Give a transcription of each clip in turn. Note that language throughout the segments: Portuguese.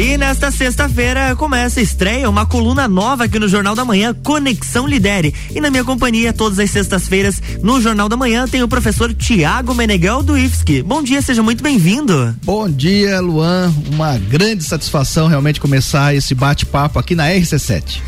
E nesta sexta-feira começa a estreia uma coluna nova aqui no Jornal da Manhã, Conexão Lidere. E na minha companhia, todas as sextas-feiras, no Jornal da Manhã, tem o professor Tiago Meneghel do IFSC. Bom dia, seja muito bem-vindo. Bom dia, Luan. Uma grande satisfação realmente começar esse bate-papo aqui na RC7.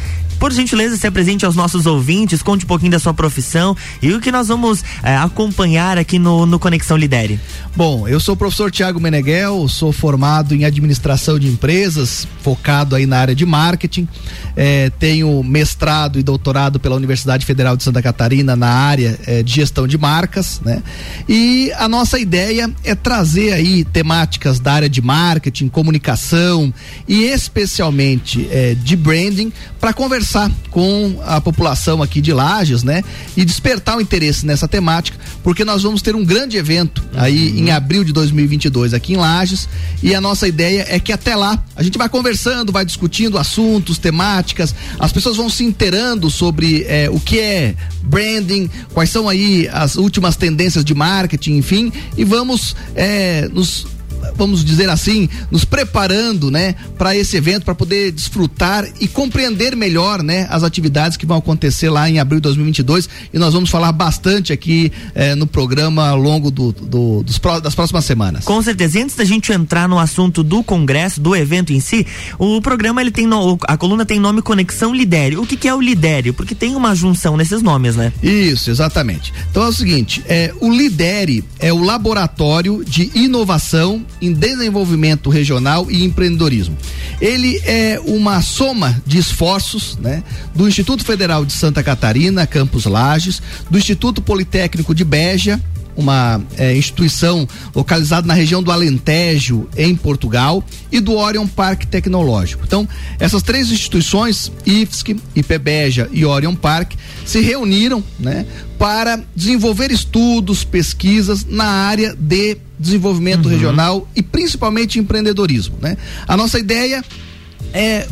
Por gentileza, se apresente aos nossos ouvintes, conte um pouquinho da sua profissão e o que nós vamos é, acompanhar aqui no, no Conexão Lidere. Bom, eu sou o professor Tiago Meneghel, sou formado em administração de empresas, focado aí na área de marketing. É, tenho mestrado e doutorado pela Universidade Federal de Santa Catarina na área é, de gestão de marcas, né? E a nossa ideia é trazer aí temáticas da área de marketing, comunicação e especialmente de branding para conversar conversar com a população aqui de Lages, né? E despertar o interesse nessa temática, porque nós vamos ter um grande evento aí uhum. em abril de 2022 aqui em Lages e a nossa ideia é que até lá a gente vai conversando, vai discutindo assuntos, temáticas, as pessoas vão se inteirando sobre eh, o que é branding, quais são aí as últimas tendências de marketing, enfim, e vamos eh, nos vamos dizer assim, nos preparando, né, para esse evento, para poder desfrutar e compreender melhor, né, as atividades que vão acontecer lá em abril de 2022 e nós vamos falar bastante aqui eh, no programa ao longo do, do, dos, das próximas semanas. Com certeza. E antes da gente entrar no assunto do congresso, do evento em si, o programa ele tem no, a coluna tem nome Conexão Lidério. O que, que é o Lidério? Porque tem uma junção nesses nomes, né? Isso, exatamente. Então é o seguinte, é, o Lidere é o laboratório de inovação em desenvolvimento regional e empreendedorismo. Ele é uma soma de esforços, né, do Instituto Federal de Santa Catarina, Campos Lages, do Instituto Politécnico de Beja, uma é, instituição localizada na região do Alentejo, em Portugal, e do Orion Parque Tecnológico. Então, essas três instituições, IFSC, IPBEJA e Orion Park, se reuniram né, para desenvolver estudos, pesquisas na área de desenvolvimento uhum. regional e principalmente empreendedorismo. Né? A nossa ideia é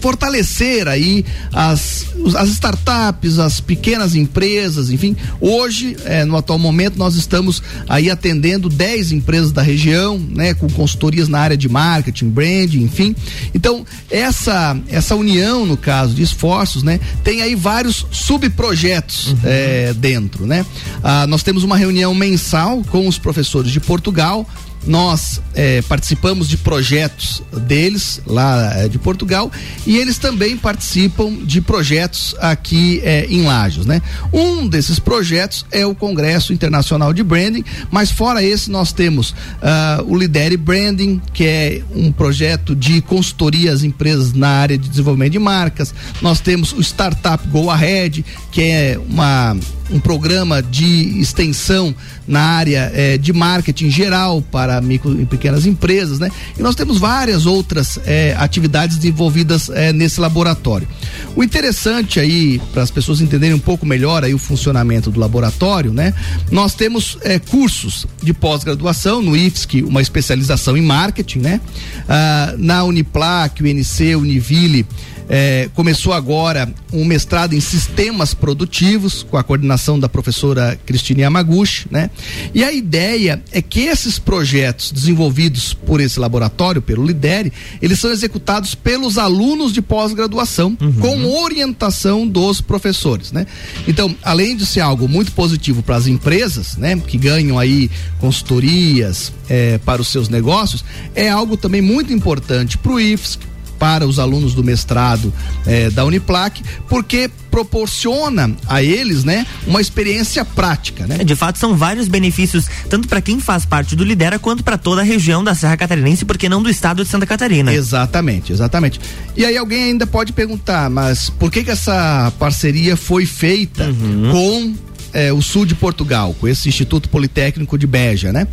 fortalecer aí as, as startups, as pequenas empresas, enfim. Hoje, é, no atual momento, nós estamos aí atendendo 10 empresas da região, né, com consultorias na área de marketing, branding, enfim. Então, essa essa união, no caso de esforços, né, tem aí vários subprojetos uhum. é, dentro, né? Ah, nós temos uma reunião mensal com os professores de Portugal nós é, participamos de projetos deles lá é, de Portugal e eles também participam de projetos aqui é, em Lajos, né? Um desses projetos é o Congresso Internacional de Branding, mas fora esse nós temos uh, o Lidere Branding, que é um projeto de consultoria às empresas na área de desenvolvimento de marcas. Nós temos o Startup Go Ahead, que é uma um programa de extensão na área eh, de marketing geral para micro e pequenas empresas, né? E nós temos várias outras eh, atividades desenvolvidas eh, nesse laboratório. O interessante aí, para as pessoas entenderem um pouco melhor aí o funcionamento do laboratório, né? Nós temos cursos de pós-graduação no IFSC, uma especialização em marketing, né? Ah, na Uniplac, UNC, Univille, é, começou agora um mestrado em sistemas produtivos com a coordenação da professora Cristine Yamaguchi, né? E a ideia é que esses projetos desenvolvidos por esse laboratório, pelo Lidere, eles são executados pelos alunos de pós-graduação uhum. com orientação dos professores, né? Então, além de ser algo muito positivo para as empresas, né, que ganham aí consultorias é, para os seus negócios, é algo também muito importante para o IFSC, para os alunos do mestrado eh, da Uniplac, porque proporciona a eles, né, uma experiência prática, né? De fato, são vários benefícios, tanto para quem faz parte do Lidera, quanto para toda a região da Serra Catarinense, porque não do estado de Santa Catarina. Exatamente, exatamente. E aí alguém ainda pode perguntar, mas por que que essa parceria foi feita uhum. com eh, o sul de Portugal, com esse Instituto Politécnico de Beja, né?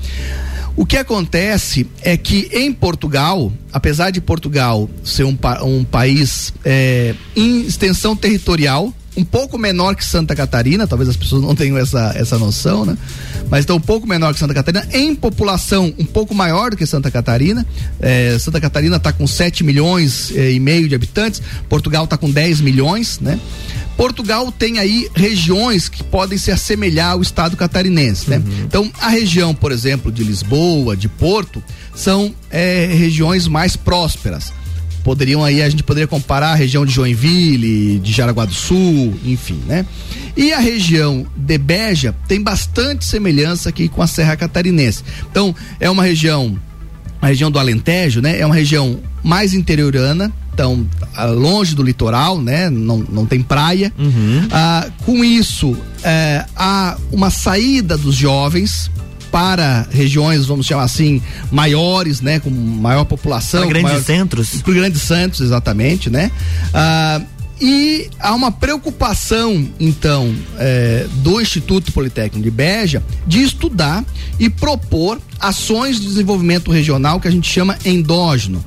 O que acontece é que em Portugal, apesar de Portugal ser um, um país é, em extensão territorial, um pouco menor que Santa Catarina, talvez as pessoas não tenham essa, essa noção, né? Mas está um pouco menor que Santa Catarina, em população um pouco maior do que Santa Catarina. É, Santa Catarina está com 7 milhões é, e meio de habitantes, Portugal está com 10 milhões, né? Portugal tem aí regiões que podem se assemelhar ao estado catarinense, né? Uhum. Então, a região, por exemplo, de Lisboa, de Porto, são é, regiões mais prósperas. Poderiam aí, a gente poderia comparar a região de Joinville, de Jaraguá do Sul, enfim, né? E a região de Beja tem bastante semelhança aqui com a Serra Catarinense. Então, é uma região, a região do Alentejo, né? É uma região mais interiorana, então longe do litoral, né? Não, não tem praia. Uhum. Ah, com isso, é, há uma saída dos jovens para regiões, vamos chamar assim, maiores, né, com maior população, para grandes maior, centros, para grandes centros, exatamente, né? Ah, e há uma preocupação, então, é, do Instituto Politécnico de Beja de estudar e propor ações de desenvolvimento regional que a gente chama endógeno.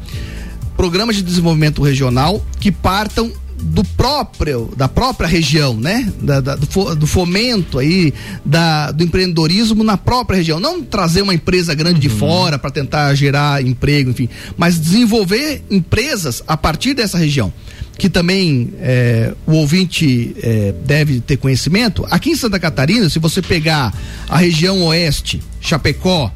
Programas de desenvolvimento regional que partam do próprio da própria região, né? Da, da, do, fomento aí da, do empreendedorismo na própria região, não trazer uma empresa grande uhum. de fora para tentar gerar emprego, enfim, mas desenvolver empresas a partir dessa região que também é, o ouvinte é, deve ter conhecimento. Aqui em Santa Catarina, se você pegar a região oeste, Chapecó,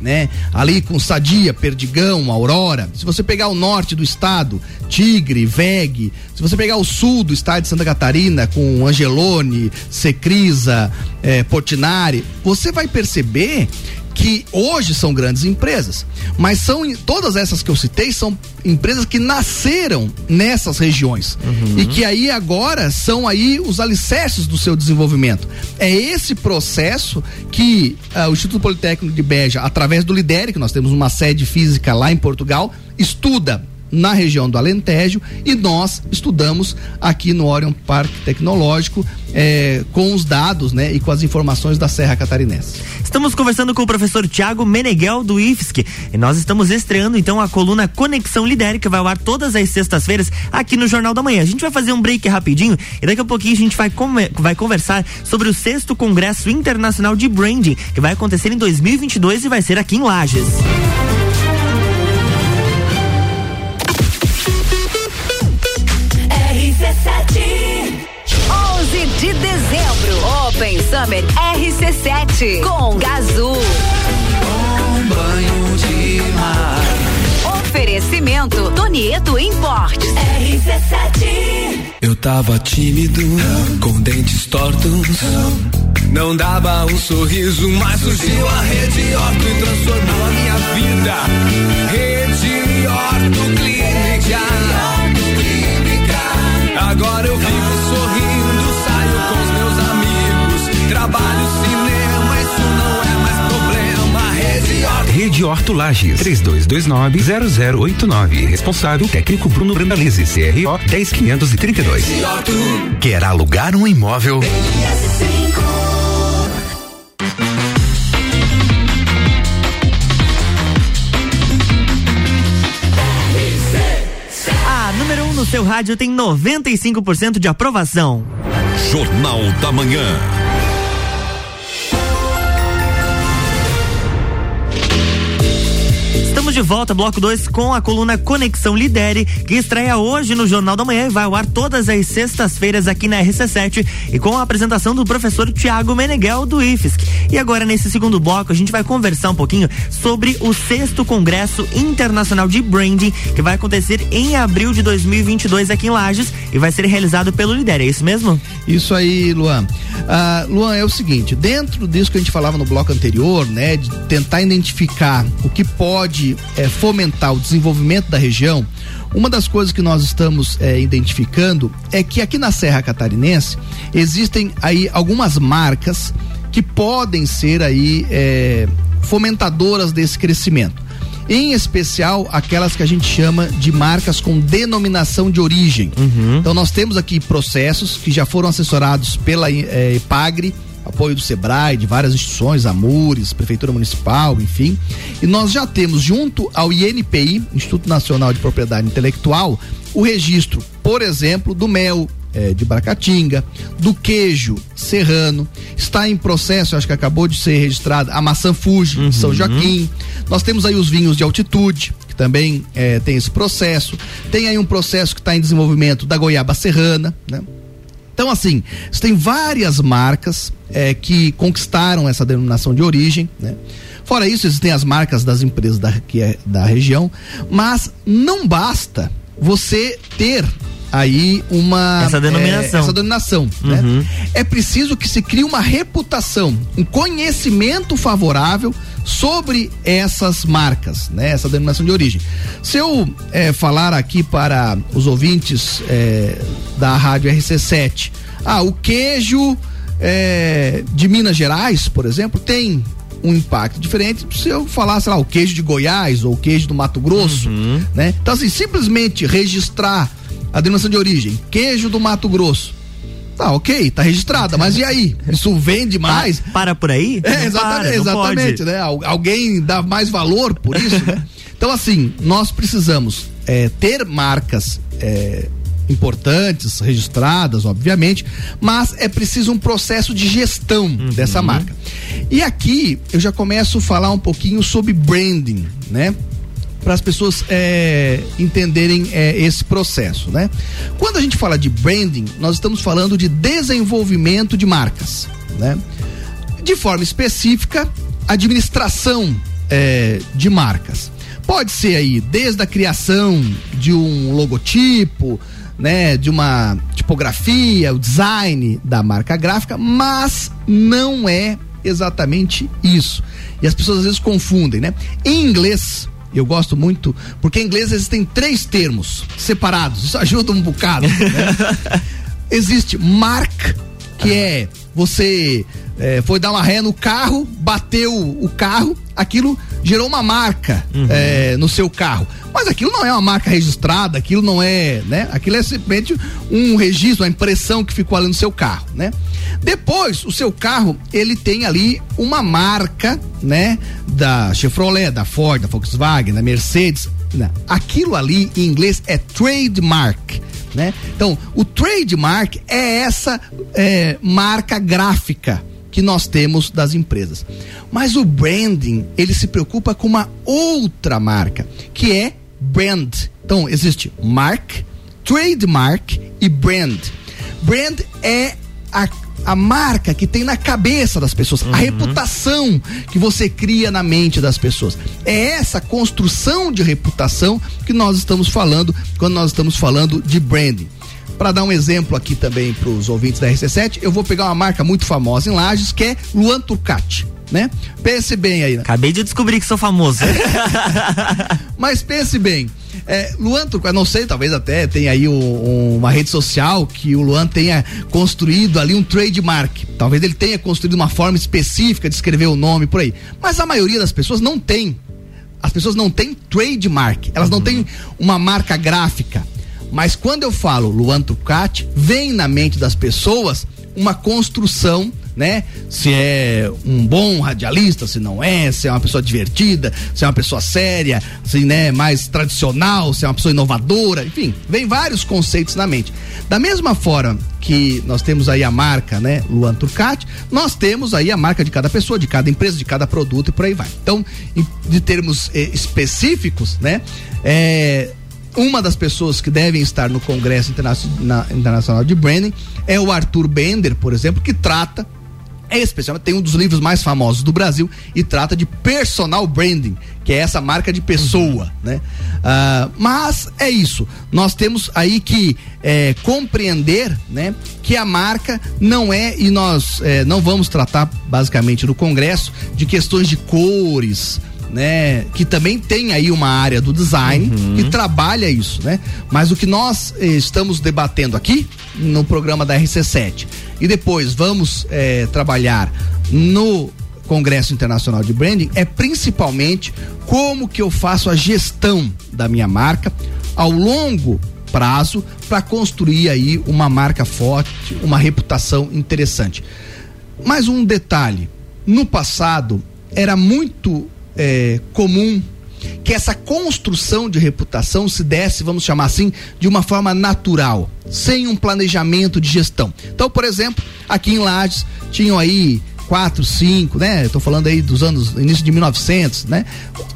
né? Ali com Sadia, Perdigão, Aurora. Se você pegar o norte do estado, Tigre, Veg. Se você pegar o sul do estado de Santa Catarina, com Angelone, Secrisa, eh, Portinari, você vai perceber que hoje são grandes empresas, mas são todas essas que eu citei são empresas que nasceram nessas regiões uhum. e que aí agora são aí os alicerces do seu desenvolvimento. É esse processo que uh, o Instituto Politécnico de Beja, através do Lidere, que nós temos uma sede física lá em Portugal, estuda na região do Alentejo e nós estudamos aqui no Orion Parque Tecnológico é, com os dados né, e com as informações da Serra Catarinense. Estamos conversando com o professor Tiago Meneghel do IFSC e nós estamos estreando então a coluna Conexão Lidere que vai ao ar todas as sextas-feiras aqui no Jornal da Manhã. A gente vai fazer um break rapidinho e daqui a pouquinho a gente vai, vai conversar sobre o sexto Congresso Internacional de Branding que vai acontecer em 2022 e vai ser aqui em Lages. de Summer RC7 com Gazul. Um banho de mar. Oferecimento Donieto Importes. RC7. Eu tava tímido, com dentes tortos. Não dava um sorriso, mas surgiu a Rede Orto e transformou a minha vida. Rede Orto Clínica. Agora eu vivo sorrindo trabalho, cinema, isso não é mais problema. Rede Horto. Rede Horto Lages, 3229-0089. Responsável técnico Bruno Brandalize, CRO 10532. Quer alugar um imóvel? A número 1 um no seu rádio tem 95% de aprovação. Jornal da Manhã. Estamos de volta, bloco 2, com a coluna Conexão Lidere, que estreia hoje no Jornal da Manhã e vai ao ar todas as sextas-feiras aqui na RC7 e com a apresentação do professor Tiago Meneghel do IFSC. E agora, nesse segundo bloco, a gente vai conversar um pouquinho sobre o sexto Congresso Internacional de Branding, que vai acontecer em abril de 2022 aqui em Lages e vai ser realizado pelo Lidere, é isso mesmo? Isso aí, Luan. Uh, Luan, é o seguinte, dentro disso que a gente falava no bloco anterior, né, de tentar identificar o que pode é, fomentar o desenvolvimento da região, uma das coisas que nós estamos é, identificando é que aqui na Serra Catarinense existem aí algumas marcas que podem ser aí é, fomentadoras desse crescimento. Em especial aquelas que a gente chama de marcas com denominação de origem. Uhum. Então nós temos aqui processos que já foram assessorados pela é, EPAGRE, apoio do SEBRAE, de várias instituições, Amures, Prefeitura Municipal, enfim. E nós já temos, junto ao INPI, Instituto Nacional de Propriedade Intelectual, o registro, por exemplo, do mel, é, de Bracatinga, do queijo serrano, está em processo, acho que acabou de ser registrada a maçã Fuji uhum. São Joaquim. Nós temos aí os vinhos de altitude, que também é, tem esse processo. Tem aí um processo que está em desenvolvimento da goiaba serrana, né? Então, assim, você tem várias marcas é, que conquistaram essa denominação de origem, né? Fora isso, existem as marcas das empresas da, que é da região, mas não basta você ter aí uma essa denominação, é, essa denominação né? uhum. né? é preciso que se crie uma reputação um conhecimento favorável sobre essas marcas né essa denominação de origem se eu é, falar aqui para os ouvintes é, da rádio RC7 ah o queijo é, de Minas Gerais por exemplo tem um impacto diferente se eu falar, sei lá, o queijo de Goiás ou o queijo do Mato Grosso, uhum. né? Então, assim, simplesmente registrar a denominação de origem, queijo do Mato Grosso. Tá, ok, tá registrada, mas e aí? Isso vende mais? Para, para por aí? É, exatamente, para, exatamente né? Alguém dá mais valor por isso, né? Então, assim, nós precisamos é, ter marcas é, importantes, registradas, obviamente, mas é preciso um processo de gestão uhum. dessa marca. E aqui eu já começo a falar um pouquinho sobre branding, né? Para as pessoas é, entenderem é, esse processo, né? Quando a gente fala de branding, nós estamos falando de desenvolvimento de marcas, né? De forma específica, administração é, de marcas. Pode ser aí desde a criação de um logotipo, né, de uma tipografia, o design da marca gráfica, mas não é exatamente isso. E as pessoas às vezes confundem, né? Em inglês, eu gosto muito, porque em inglês existem três termos separados, isso ajuda um bocado. Né? Existe mark, que é você é, foi dar uma ré no carro, bateu o carro, aquilo gerou uma marca uhum. é, no seu carro. Mas aquilo não é uma marca registrada, aquilo não é, né? Aquilo é simplesmente um registro, uma impressão que ficou ali no seu carro, né? Depois, o seu carro, ele tem ali uma marca, né? Da Chevrolet, da Ford, da Volkswagen, da Mercedes. Né? Aquilo ali em inglês é trademark. Né? Então, o trademark é essa é, marca gráfica que nós temos das empresas. Mas o branding, ele se preocupa com uma outra marca, que é brand. Então, existe mark, trademark e brand. Brand é a a marca que tem na cabeça das pessoas, uhum. a reputação que você cria na mente das pessoas. É essa construção de reputação que nós estamos falando quando nós estamos falando de branding. Para dar um exemplo aqui também para os ouvintes da RC7, eu vou pegar uma marca muito famosa em Lages, que é Luan Turcati né? Pense bem aí. Né? Acabei de descobrir que sou famoso. Mas pense bem. É, Luan Turcati, não sei, talvez até tenha aí um, uma rede social que o Luan tenha construído ali um trademark. Talvez ele tenha construído uma forma específica de escrever o nome por aí. Mas a maioria das pessoas não tem. As pessoas não têm trademark, elas não têm uma marca gráfica. Mas quando eu falo Luan Turcati, vem na mente das pessoas uma construção né? Se é um bom radialista, se não é, se é uma pessoa divertida, se é uma pessoa séria, se né, mais tradicional, se é uma pessoa inovadora, enfim, vem vários conceitos na mente. Da mesma forma que nós temos aí a marca, né, Luan Turcati, nós temos aí a marca de cada pessoa, de cada empresa, de cada produto e por aí vai. Então, de termos eh, específicos, né, é, uma das pessoas que devem estar no Congresso Internacional de Branding é o Arthur Bender, por exemplo, que trata é especialmente tem um dos livros mais famosos do Brasil e trata de personal branding, que é essa marca de pessoa, uhum. né? Uh, mas é isso. Nós temos aí que é, compreender, né, que a marca não é e nós é, não vamos tratar basicamente no Congresso de questões de cores, né, que também tem aí uma área do design uhum. que trabalha isso, né? Mas o que nós eh, estamos debatendo aqui no programa da RC7 e depois vamos eh, trabalhar no Congresso Internacional de Branding é principalmente como que eu faço a gestão da minha marca ao longo prazo para construir aí uma marca forte, uma reputação interessante. Mais um detalhe, no passado era muito é, comum que essa construção de reputação se desse, vamos chamar assim, de uma forma natural, sem um planejamento de gestão. Então, por exemplo, aqui em Lages tinham aí quatro, cinco, né? Estou falando aí dos anos início de 1900, né?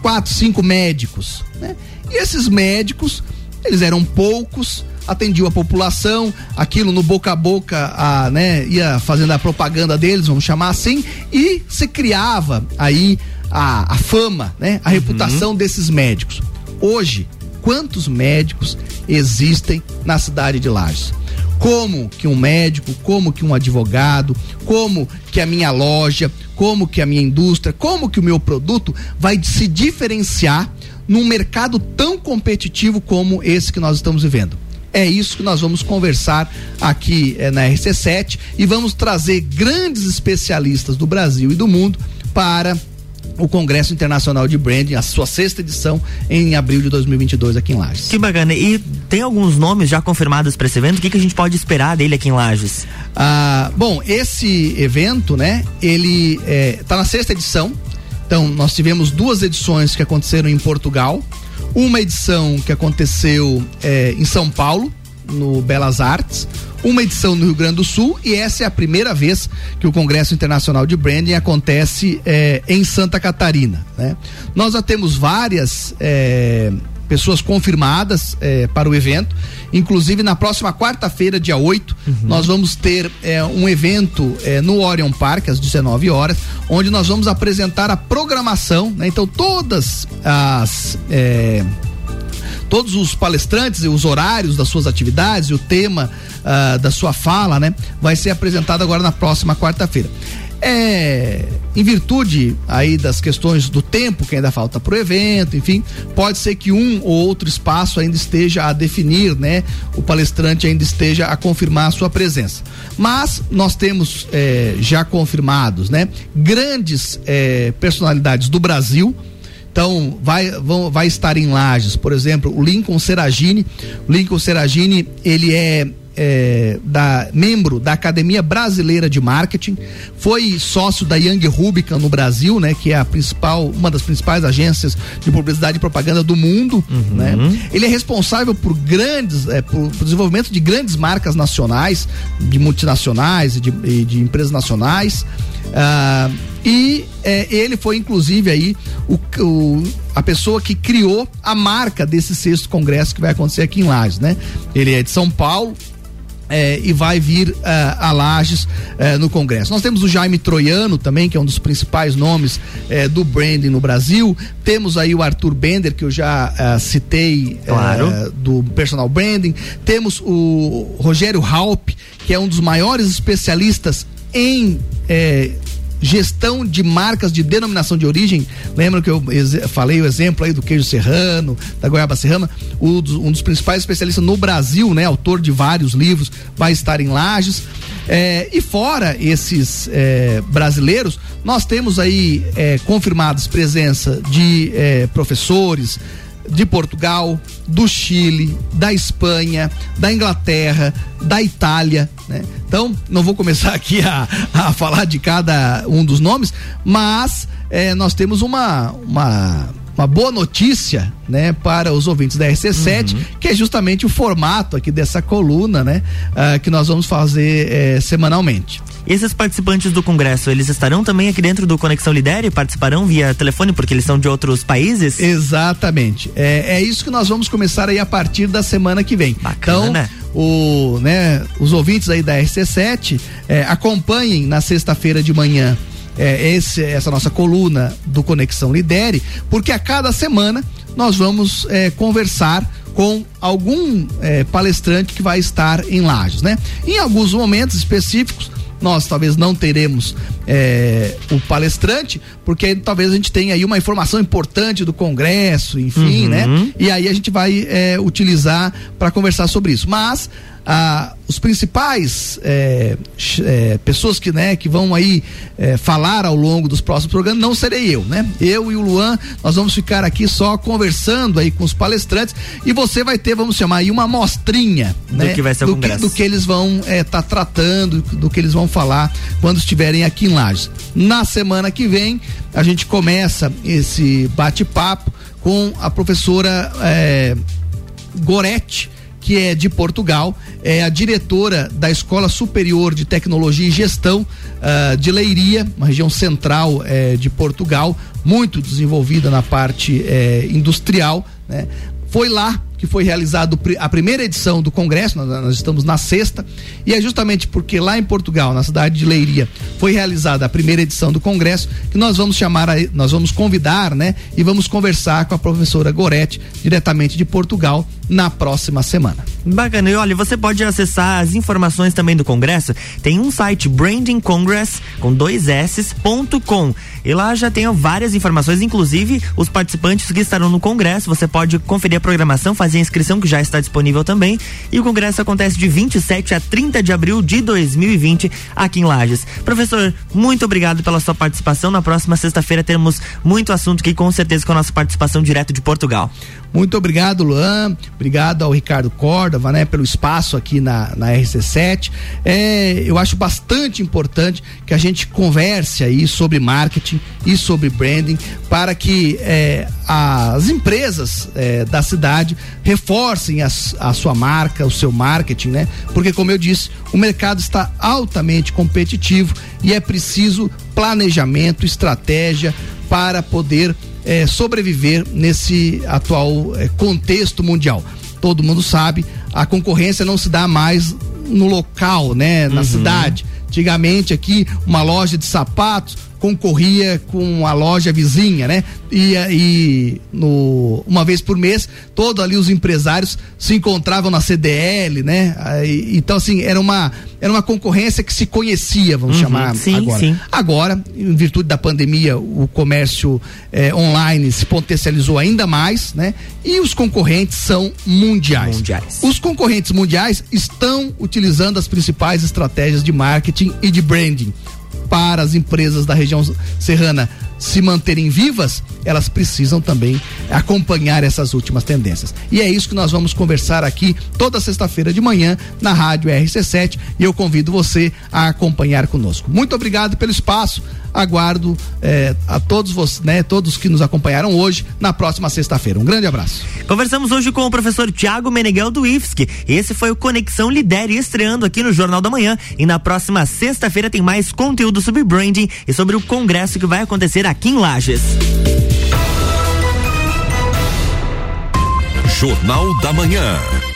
Quatro, cinco médicos, né? E esses médicos, eles eram poucos, atendiam a população, aquilo no boca a boca, a, né, ia fazendo a propaganda deles, vamos chamar assim, e se criava aí a, a fama, né? A uhum. reputação desses médicos. Hoje, quantos médicos existem na cidade de Lages? Como que um médico, como que um advogado, como que a minha loja, como que a minha indústria, como que o meu produto vai se diferenciar num mercado tão competitivo como esse que nós estamos vivendo. É isso que nós vamos conversar aqui é, na RC7 e vamos trazer grandes especialistas do Brasil e do mundo para o Congresso Internacional de Branding, a sua sexta edição, em abril de 2022 aqui em Lages. Que bacana. E tem alguns nomes já confirmados para esse evento? O que, que a gente pode esperar dele aqui em Lages? Ah, bom, esse evento, né, ele está é, na sexta edição. Então, nós tivemos duas edições que aconteceram em Portugal, uma edição que aconteceu é, em São Paulo, no Belas Artes, uma edição no Rio Grande do Sul e essa é a primeira vez que o Congresso Internacional de Branding acontece é, em Santa Catarina. Né? Nós já temos várias é, pessoas confirmadas é, para o evento. Inclusive, na próxima quarta-feira, dia 8, uhum. nós vamos ter um evento no Orion Park, às 19 horas, onde nós vamos apresentar a programação. Né? Então, todas as todos os palestrantes e os horários das suas atividades e o tema uh, da sua fala, né, vai ser apresentado agora na próxima quarta-feira. É, em virtude aí das questões do tempo que ainda falta para o evento, enfim, pode ser que um ou outro espaço ainda esteja a definir, né? O palestrante ainda esteja a confirmar a sua presença. Mas nós temos é, já confirmados, né? Grandes é, personalidades do Brasil, então, vai, vão, vai estar em Lages, por exemplo, o Lincoln Seragini. O Lincoln Seragini, ele é é, da membro da Academia Brasileira de Marketing, foi sócio da Young Rubicon no Brasil, né, que é a principal, uma das principais agências de publicidade e propaganda do mundo, uhum. né? Ele é responsável por grandes, é, por, por, desenvolvimento de grandes marcas nacionais, de multinacionais e de, e de empresas nacionais. Uh, e é, ele foi inclusive aí o, o, a pessoa que criou a marca desse sexto congresso que vai acontecer aqui em Lages, né? Ele é de São Paulo, é, e vai vir uh, a Lages uh, no Congresso. Nós temos o Jaime Troiano também, que é um dos principais nomes uh, do branding no Brasil. Temos aí o Arthur Bender, que eu já citei claro. do personal branding. Temos o Rogério Halp, que é um dos maiores especialistas em gestão de marcas de denominação de origem. Lembra que eu falei o exemplo aí do queijo serrano, da goiaba serrana? um dos principais especialistas no Brasil, né? Autor de vários livros, vai estar em Lages. É, e fora esses é, brasileiros, nós temos aí é, confirmados presença de é, professores, de Portugal, do Chile, da Espanha, da Inglaterra, da Itália, né? Então, não vou começar aqui a, a falar de cada um dos nomes, mas é, nós temos uma, uma uma boa notícia, né, para os ouvintes da RC7, uhum. que é justamente o formato aqui dessa coluna, né, uh, que nós vamos fazer eh, semanalmente. E esses participantes do congresso, eles estarão também aqui dentro do Conexão Lidere? Participarão via telefone porque eles são de outros países? Exatamente. É, é isso que nós vamos começar aí a partir da semana que vem. Bacana. Então, o, né, os ouvintes aí da RC7 é, acompanhem na sexta-feira de manhã é, esse, essa nossa coluna do Conexão Lidere, porque a cada semana nós vamos é, conversar com algum é, palestrante que vai estar em Lages, né? Em alguns momentos específicos nós talvez não teremos é, o palestrante, porque talvez a gente tenha aí uma informação importante do Congresso, enfim, né? uhum. né? E aí a gente vai é, utilizar para conversar sobre isso. Mas ah, os principais é, é, pessoas que, né, que vão aí é, falar ao longo dos próximos programas não serei eu, né? Eu e o Luan, nós vamos ficar aqui só conversando aí com os palestrantes e você vai ter, vamos chamar aí uma amostrinha, do né? que vai ser o do congresso. Que, do que eles vão estar é, tá tratando, do que eles vão falar quando estiverem aqui em Lages. Na semana que vem, a gente começa esse bate-papo com a professora é, Goretti, que é de Portugal, é a diretora da Escola Superior de Tecnologia e Gestão uh, de Leiria, uma região central uh, de Portugal, muito desenvolvida na parte uh, industrial, né? Foi lá que foi realizado a primeira edição do Congresso, nós, nós, estamos na sexta, e é justamente porque lá em Portugal, na cidade de Leiria, foi realizada a primeira edição do Congresso, que nós vamos chamar, a, nós vamos convidar, né? E vamos conversar com a professora Goretti, diretamente de Portugal, na próxima semana. Bacana, e olha, você pode acessar as informações também do Congresso, tem um site brandingcongress com dois s.com e lá já tem várias informações, inclusive os participantes que estarão no Congresso, você pode conferir a programação, fazer a inscrição que já está disponível também. E o Congresso acontece de 27 a 30 de abril de 2020 aqui em Lages. Professor, muito obrigado pela sua participação. Na próxima sexta-feira teremos muito assunto aqui, com certeza, com a nossa participação direto de Portugal. Muito obrigado, Luan. Obrigado ao Ricardo Córdova, né, pelo espaço aqui na, na RC7. É, eu acho bastante importante que a gente converse aí sobre marketing e sobre branding para que é, as empresas é, da cidade reforcem as, a sua marca, o seu marketing, né? Porque, como eu disse, o mercado está altamente competitivo e é preciso planejamento, estratégia para poder é, sobreviver nesse atual é, contexto mundial. Todo mundo sabe, a concorrência não se dá mais no local, né, na uhum. cidade. Antigamente aqui, uma loja de sapatos concorria com a loja vizinha, né? E, e no, uma vez por mês, todos ali os empresários se encontravam na CDL, né? Então, assim, era uma, era uma concorrência que se conhecia, vamos uhum, chamar sim, agora. Sim. Agora, em virtude da pandemia, o comércio eh, online se potencializou ainda mais, né? E os concorrentes são mundiais. mundiais. Os concorrentes mundiais estão utilizando as principais estratégias de marketing e de branding para as empresas da região serrana se manterem vivas, elas precisam também acompanhar essas últimas tendências. E é isso que nós vamos conversar aqui toda sexta-feira de manhã na Rádio RC7 e eu convido você a acompanhar conosco. Muito obrigado pelo espaço. Aguardo eh, a todos vocês, né, todos que nos acompanharam hoje na próxima sexta-feira. Um grande abraço. Conversamos hoje com o professor Tiago Meneghel do IFSC. Esse foi o Conexão Lidere estreando aqui no Jornal da Manhã e na próxima sexta-feira tem mais conteúdo sobre branding e sobre o congresso que vai acontecer aqui em Lages. Jornal da Manhã.